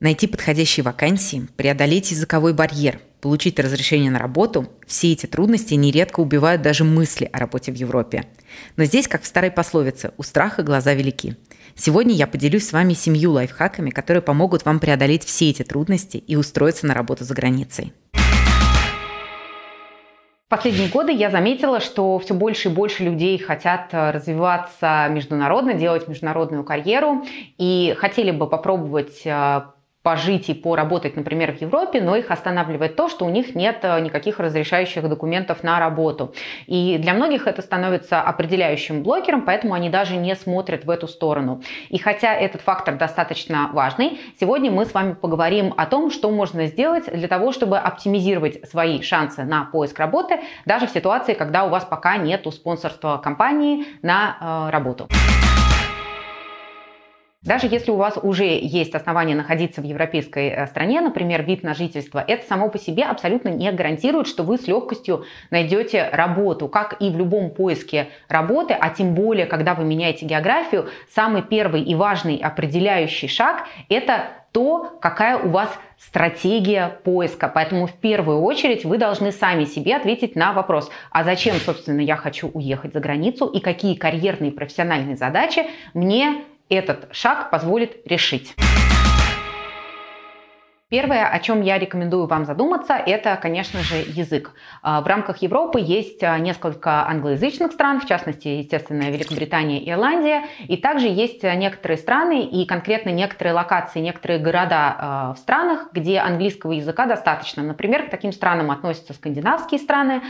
Найти подходящие вакансии, преодолеть языковой барьер, получить разрешение на работу – все эти трудности нередко убивают даже мысли о работе в Европе. Но здесь, как в старой пословице, у страха глаза велики. Сегодня я поделюсь с вами семью лайфхаками, которые помогут вам преодолеть все эти трудности и устроиться на работу за границей. В последние годы я заметила, что все больше и больше людей хотят э, развиваться международно, делать международную карьеру и хотели бы попробовать э, пожить и поработать, например, в Европе, но их останавливает то, что у них нет э, никаких разрешающих документов на работу. И для многих это становится определяющим блокером, поэтому они даже не смотрят в эту сторону. И хотя этот фактор достаточно важный, сегодня мы с вами поговорим о том, что можно сделать для того, чтобы оптимизировать свои шансы на поиск работы, даже в ситуации, когда у вас пока нет спонсорства компании на э, работу. Даже если у вас уже есть основания находиться в европейской э, стране, например, вид на жительство, это само по себе абсолютно не гарантирует, что вы с легкостью найдете работу. Как и в любом поиске работы, а тем более, когда вы меняете географию, самый первый и важный определяющий шаг – это то, какая у вас стратегия поиска. Поэтому в первую очередь вы должны сами себе ответить на вопрос, а зачем, собственно, я хочу уехать за границу и какие карьерные и профессиональные задачи мне этот шаг позволит решить. Первое, о чем я рекомендую вам задуматься, это, конечно же, язык. А, в рамках Европы есть а, несколько англоязычных стран, в частности, естественно, Великобритания и Ирландия, и также есть некоторые страны и конкретно некоторые локации, некоторые города а, в странах, где английского языка достаточно. Например, к таким странам относятся скандинавские страны,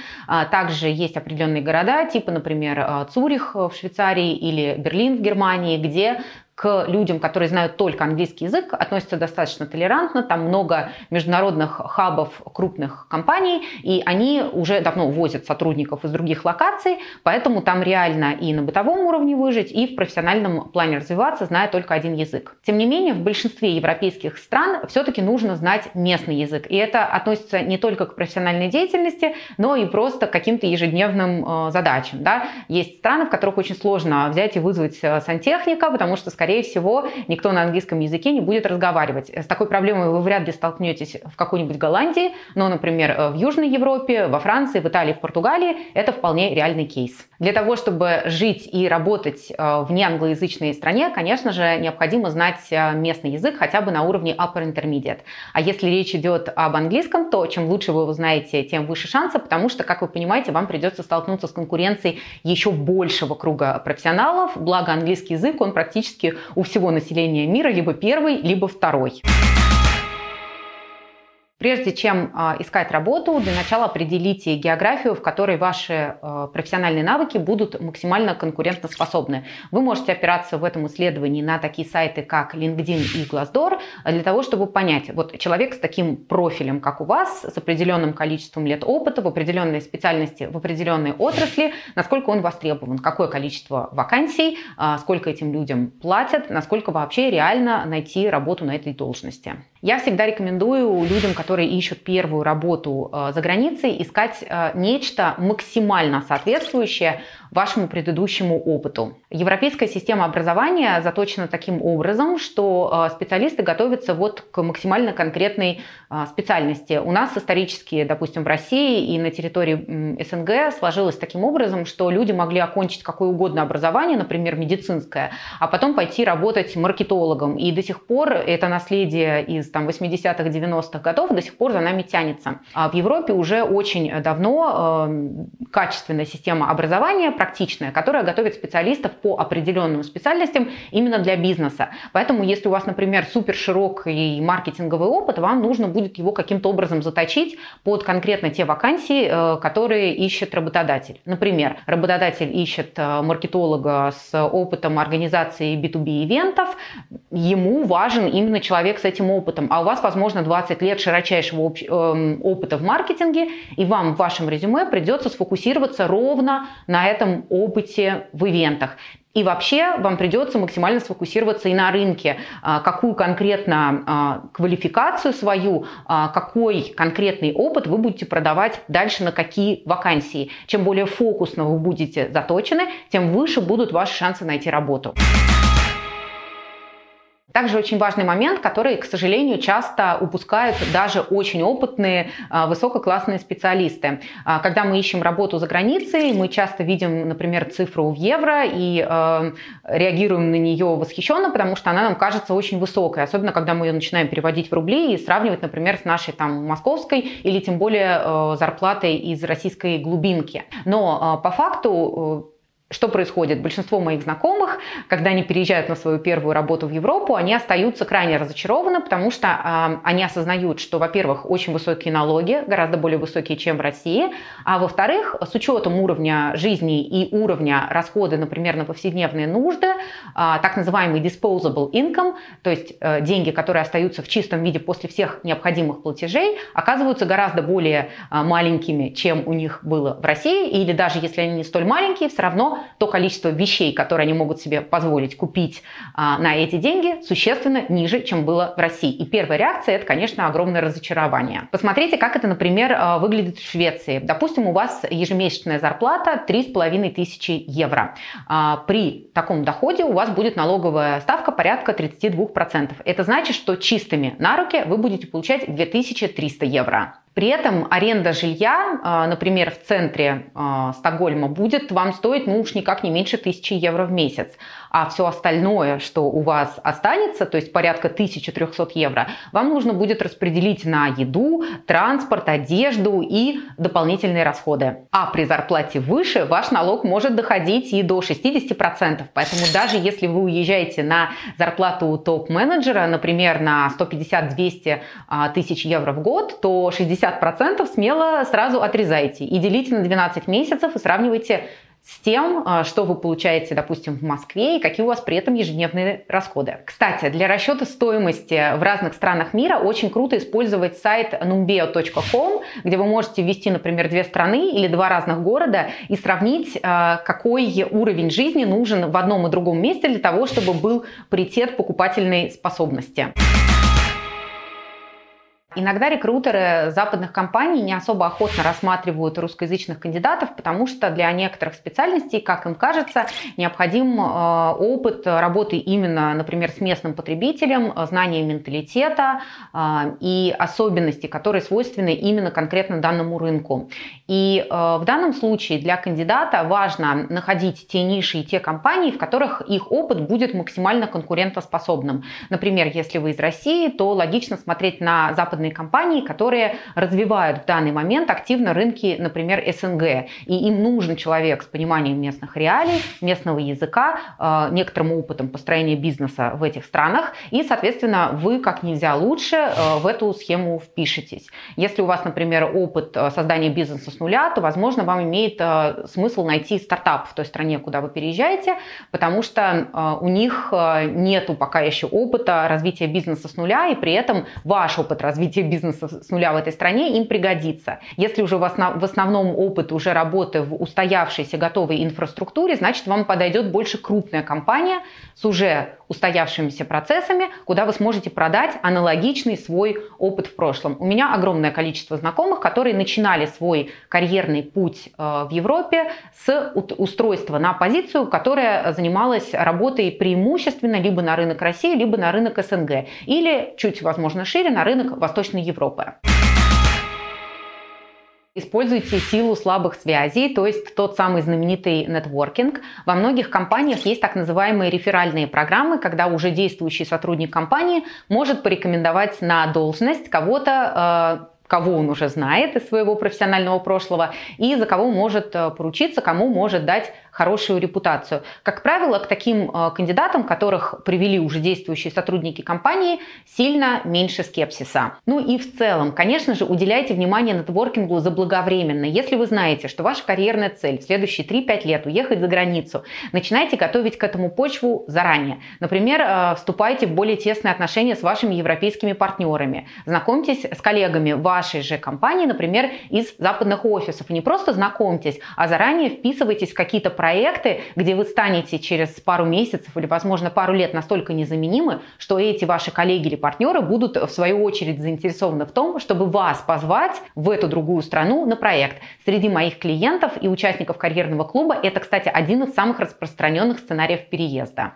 также есть определенные города, типа, например, Цюрих в Швейцарии или Берлин в Германии, где к людям, которые знают только английский язык, относятся достаточно толерантно. Там много международных хабов крупных компаний, и они уже давно возят сотрудников из других локаций, поэтому там реально и на бытовом уровне выжить, и в профессиональном плане развиваться, зная только один язык. Тем не менее, в большинстве европейских стран все-таки нужно знать местный язык. И это относится не только к профессиональной деятельности, но и просто к каким-то ежедневным э, задачам. Да? Есть страны, в которых очень сложно взять и вызвать э, сантехника, потому что, скорее скорее всего, никто на английском языке не будет разговаривать. С такой проблемой вы вряд ли столкнетесь в какой-нибудь Голландии, но, например, в Южной Европе, во Франции, в Италии, в Португалии это вполне реальный кейс. Для того, чтобы жить и работать э, в неанглоязычной стране, конечно же, необходимо знать э, местный язык хотя бы на уровне upper intermediate. А если речь идет об английском, то чем лучше вы его знаете, тем выше шансы, потому что, как вы понимаете, вам придется столкнуться с конкуренцией еще большего круга профессионалов. Благо английский язык, он практически у всего населения мира либо первый, либо второй. Прежде чем э, искать работу, для начала определите географию, в которой ваши э, профессиональные навыки будут максимально конкурентоспособны. Вы можете опираться в этом исследовании на такие сайты, как LinkedIn и Glassdoor, для того, чтобы понять, вот человек с таким профилем, как у вас, с определенным количеством лет опыта в определенной специальности, в определенной отрасли, насколько он востребован, какое количество вакансий, сколько этим людям платят, насколько вообще реально найти работу на этой должности. Я всегда рекомендую людям, которые ищут первую работу э, за границей, искать э, нечто максимально соответствующее вашему предыдущему опыту. Европейская система образования заточена таким образом, что э, специалисты готовятся вот к максимально конкретной э, специальности. У нас исторически, допустим, в России и на территории СНГ сложилось таким образом, что люди могли окончить какое угодно образование, например, медицинское, а потом пойти работать маркетологом. И до сих пор это наследие из там, 80-х, 90-х годов до сих пор за нами тянется. А в Европе уже очень давно э, качественная система образования практичная, которая готовит специалистов по определенным специальностям именно для бизнеса. Поэтому, если у вас, например, супер широкий маркетинговый опыт, вам нужно будет его каким-то образом заточить под конкретно те вакансии, э, которые ищет работодатель. Например, работодатель ищет э, маркетолога с опытом организации B2B ивентов, ему важен именно человек с этим опытом, а у вас, возможно, 20 лет широчайшего эм, опыта в маркетинге, и вам в вашем резюме придется сфокусироваться ровно на этом опыте в ивентах. И вообще вам придется максимально сфокусироваться и на рынке, а, какую конкретно а, квалификацию свою, а, какой конкретный опыт вы будете продавать дальше на какие вакансии. Чем более фокусно вы будете заточены, тем выше будут ваши шансы найти работу. Также очень важный момент, который, к сожалению, часто упускают даже очень опытные, а, высококлассные специалисты. А, когда мы ищем работу за границей, мы часто видим, например, цифру в евро и э, реагируем на нее восхищенно, потому что она нам кажется очень высокой, особенно когда мы ее начинаем переводить в рубли и сравнивать, например, с нашей там московской или тем более зарплатой из российской глубинки. Но по факту что происходит? Большинство моих знакомых, когда они переезжают на свою первую работу в Европу, они остаются крайне разочарованы, потому что э, они осознают, что, во-первых, очень высокие налоги, гораздо более высокие, чем в России, а во-вторых, с учетом уровня жизни и уровня расхода, например, на повседневные нужды, э, так называемый disposable income, то есть э, деньги, которые остаются в чистом виде после всех необходимых платежей, оказываются гораздо более э, маленькими, чем у них было в России, или даже если они не столь маленькие, все равно то количество вещей, которые они могут себе позволить купить а, на эти деньги, существенно ниже, чем было в России. И первая реакция – это, конечно, огромное разочарование. Посмотрите, как это, например, а, выглядит в Швеции. Допустим, у вас ежемесячная зарплата 3,5 тысячи евро. А, при таком доходе у вас будет налоговая ставка порядка 32%. Это значит, что чистыми на руки вы будете получать 2300 евро. При этом аренда жилья, а, например, в центре а, Стокгольма будет вам стоить, ну уж никак не меньше тысячи евро в месяц а все остальное, что у вас останется, то есть порядка 1300 евро, вам нужно будет распределить на еду, транспорт, одежду и дополнительные расходы. А при зарплате выше ваш налог может доходить и до 60%. Поэтому даже если вы уезжаете на зарплату топ-менеджера, например, на 150-200 а, тысяч евро в год, то 60% смело сразу отрезайте и делите на 12 месяцев и сравнивайте с тем, а, что вы получаете, допустим, в Москве и какие у вас при этом ежедневные расходы. Кстати, для расчета стоимости в разных странах мира очень круто использовать сайт numbeo.com, где вы можете ввести, например, две страны или два разных города и сравнить, а, какой уровень жизни нужен в одном и другом месте для того, чтобы был паритет покупательной способности. Иногда рекрутеры западных компаний не особо охотно рассматривают русскоязычных кандидатов, потому что для некоторых специальностей, как им кажется, необходим э, опыт работы именно, например, с местным потребителем, знание менталитета э, и особенности, которые свойственны именно конкретно данному рынку. И э, в данном случае для кандидата важно находить те ниши и те компании, в которых их опыт будет максимально конкурентоспособным. Например, если вы из России, то логично смотреть на западные западные компании, которые развивают в данный момент активно рынки, например, СНГ. И им нужен человек с пониманием местных реалий, местного языка, э, некоторым опытом построения бизнеса в этих странах. И, соответственно, вы как нельзя лучше э, в эту схему впишетесь. Если у вас, например, опыт э, создания бизнеса с нуля, то, возможно, вам имеет смысл найти стартап в той стране, куда вы переезжаете, потому что у них нету пока еще опыта развития бизнеса с нуля, и при этом ваш опыт развития развития бизнеса с нуля в этой стране им пригодится. Если уже в основном опыт уже работы в устоявшейся готовой инфраструктуре, значит вам подойдет больше крупная компания с уже устоявшимися процессами, куда вы сможете продать аналогичный свой опыт в прошлом. У меня огромное количество знакомых, которые начинали свой карьерный путь э, в Европе с устройства на позицию, которая занималась работой преимущественно либо на рынок России, либо на рынок СНГ, или чуть, возможно, шире на рынок Восточной Европы. Используйте силу слабых связей, то есть тот самый знаменитый нетворкинг. Во многих компаниях есть так называемые реферальные программы, когда уже действующий сотрудник компании может порекомендовать на должность кого-то, э, кого он уже знает из своего профессионального прошлого и за кого может э, поручиться, кому может дать хорошую репутацию. Как правило, к таким э, кандидатам, которых привели уже действующие сотрудники компании, сильно меньше скепсиса. Ну и в целом, конечно же, уделяйте внимание нетворкингу заблаговременно. Если вы знаете, что ваша карьерная цель в следующие 3-5 лет уехать за границу, начинайте готовить к этому почву заранее. Например, э, вступайте в более тесные отношения с вашими европейскими партнерами. Знакомьтесь с коллегами вашей же компании, например, из западных офисов. И не просто знакомьтесь, а заранее вписывайтесь в какие-то проекты, где вы станете через пару месяцев или, возможно, пару лет настолько незаменимы, что эти ваши коллеги или партнеры будут, в свою очередь, заинтересованы в том, чтобы вас позвать в эту другую страну на проект. Среди моих клиентов и участников карьерного клуба это, кстати, один из самых распространенных сценариев переезда.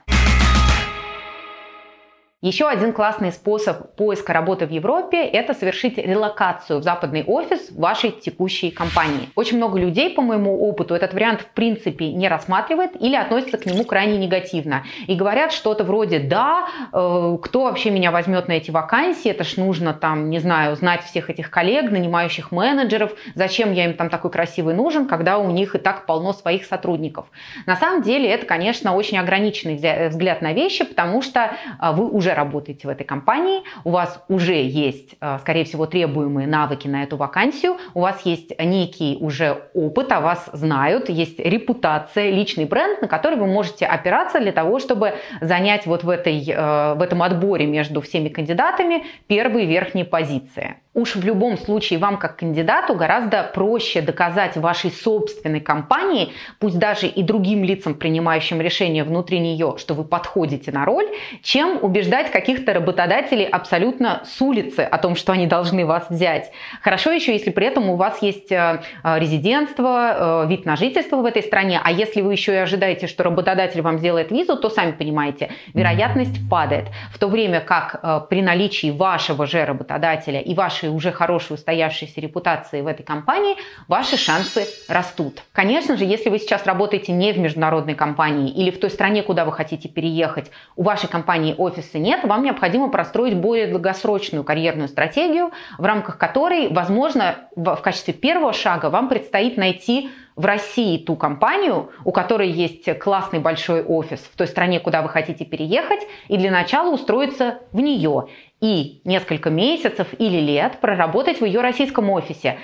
Еще один классный способ поиска работы в Европе – это совершить релокацию в западный офис вашей текущей компании. Очень много людей, по моему опыту, этот вариант в принципе не рассматривает или относится к нему крайне негативно. И говорят что-то вроде «да, э, кто вообще меня возьмет на эти вакансии, это ж нужно там, не знаю, знать всех этих коллег, нанимающих менеджеров, зачем я им там такой красивый нужен, когда у них и так полно своих сотрудников». На самом деле это, конечно, очень ограниченный взгляд на вещи, потому что э, вы уже работаете в этой компании, у вас уже есть, э, скорее всего, требуемые навыки на эту вакансию, у вас есть некий уже опыт, о вас знают, есть репутация, личный бренд, на который вы можете опираться для того, чтобы занять вот в, этой, э, в этом отборе между всеми кандидатами первые верхние позиции. Уж в любом случае вам как кандидату гораздо проще доказать вашей собственной компании, пусть даже и другим лицам, принимающим решения внутри нее, что вы подходите на роль, чем убеждать каких-то работодателей абсолютно с улицы о том, что они должны вас взять. Хорошо еще, если при этом у вас есть э, э, резидентство, э, вид на жительство в этой стране, а если вы еще и ожидаете, что работодатель вам сделает визу, то сами понимаете, вероятность падает. В то время как при наличии вашего же работодателя и вашей вашей уже хорошей устоявшейся репутации в этой компании, ваши шансы растут. Конечно же, если вы сейчас работаете не в международной компании или в той стране, куда вы хотите переехать, у вашей компании офиса нет, вам необходимо простроить более долгосрочную карьерную стратегию, в рамках которой, возможно, в качестве первого шага вам предстоит найти в России ту компанию, у которой есть классный большой офис в той стране, куда вы хотите переехать, и для начала устроиться в нее и несколько месяцев или лет проработать в ее российском офисе.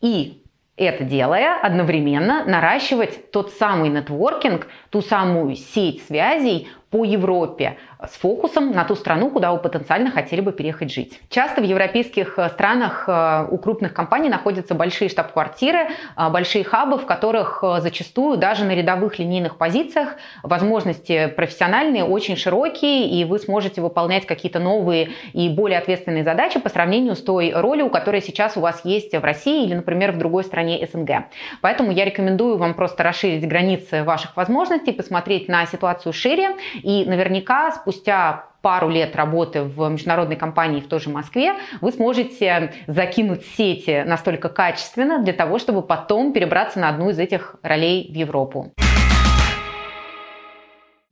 И это делая, одновременно наращивать тот самый нетворкинг, ту самую сеть связей по Европе, с фокусом на ту страну, куда вы потенциально хотели бы переехать жить. Часто в европейских э, странах э, у крупных компаний находятся большие штаб-квартиры, э, большие хабы, в которых зачастую даже на рядовых линейных позициях возможности профессиональные очень широкие, и вы сможете выполнять какие-то новые и более ответственные задачи по сравнению с той ролью, которая сейчас у вас есть в России или, например, в другой стране СНГ. Поэтому я рекомендую вам просто расширить границы ваших возможностей, посмотреть на ситуацию шире, и наверняка спустя пару лет работы в международной компании в той же Москве, вы сможете закинуть сети настолько качественно для того, чтобы потом перебраться на одну из этих ролей в Европу.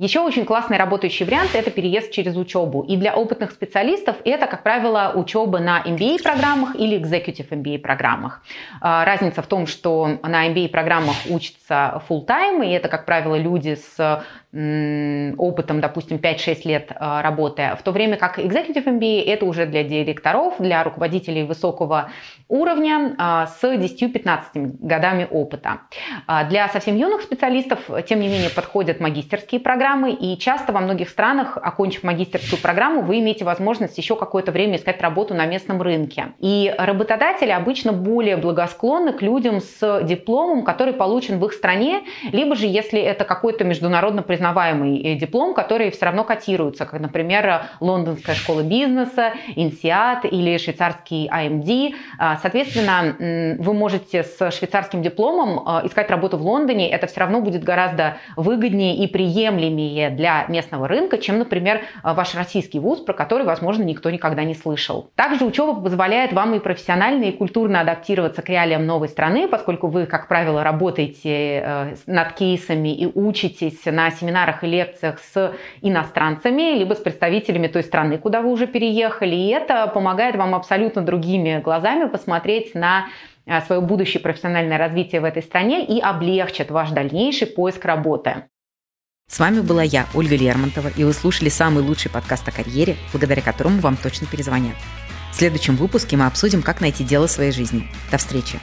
Еще очень классный работающий вариант – это переезд через учебу. И для опытных специалистов это, как правило, учеба на MBA-программах или Executive MBA-программах. А, разница в том, что на MBA-программах учатся full-time, и это, как правило, люди с опытом, допустим, 5-6 лет а, работы, в то время как Executive MBA это уже для директоров, для руководителей высокого уровня а, с 10-15 годами опыта. А, для совсем юных специалистов, тем не менее, подходят магистерские программы, и часто во многих странах, окончив магистерскую программу, вы имеете возможность еще какое-то время искать работу на местном рынке. И работодатели обычно более благосклонны к людям с дипломом, который получен в их стране, либо же, если это какой-то международно признанный признаваемый э, диплом, который все равно котируется, как, например, Лондонская школа бизнеса, INSEAD или швейцарский IMD. А, соответственно, вы можете с швейцарским дипломом а, искать работу в Лондоне. Это все равно будет гораздо выгоднее и приемлемее для местного рынка, чем, например, ваш российский вуз, про который, возможно, никто никогда не слышал. Также учеба позволяет вам и профессионально, и культурно адаптироваться к реалиям новой страны, поскольку вы, как правило, работаете э, над кейсами и учитесь на семинарах семинарах и лекциях с иностранцами, либо с представителями той страны, куда вы уже переехали. И это помогает вам абсолютно другими глазами посмотреть на а, свое будущее профессиональное развитие в этой стране и облегчит ваш дальнейший поиск работы. С вами была я, Ольга Лермонтова, и вы слушали самый лучший подкаст о карьере, благодаря которому вам точно перезвонят. В следующем выпуске мы обсудим, как найти дело своей жизни. До встречи!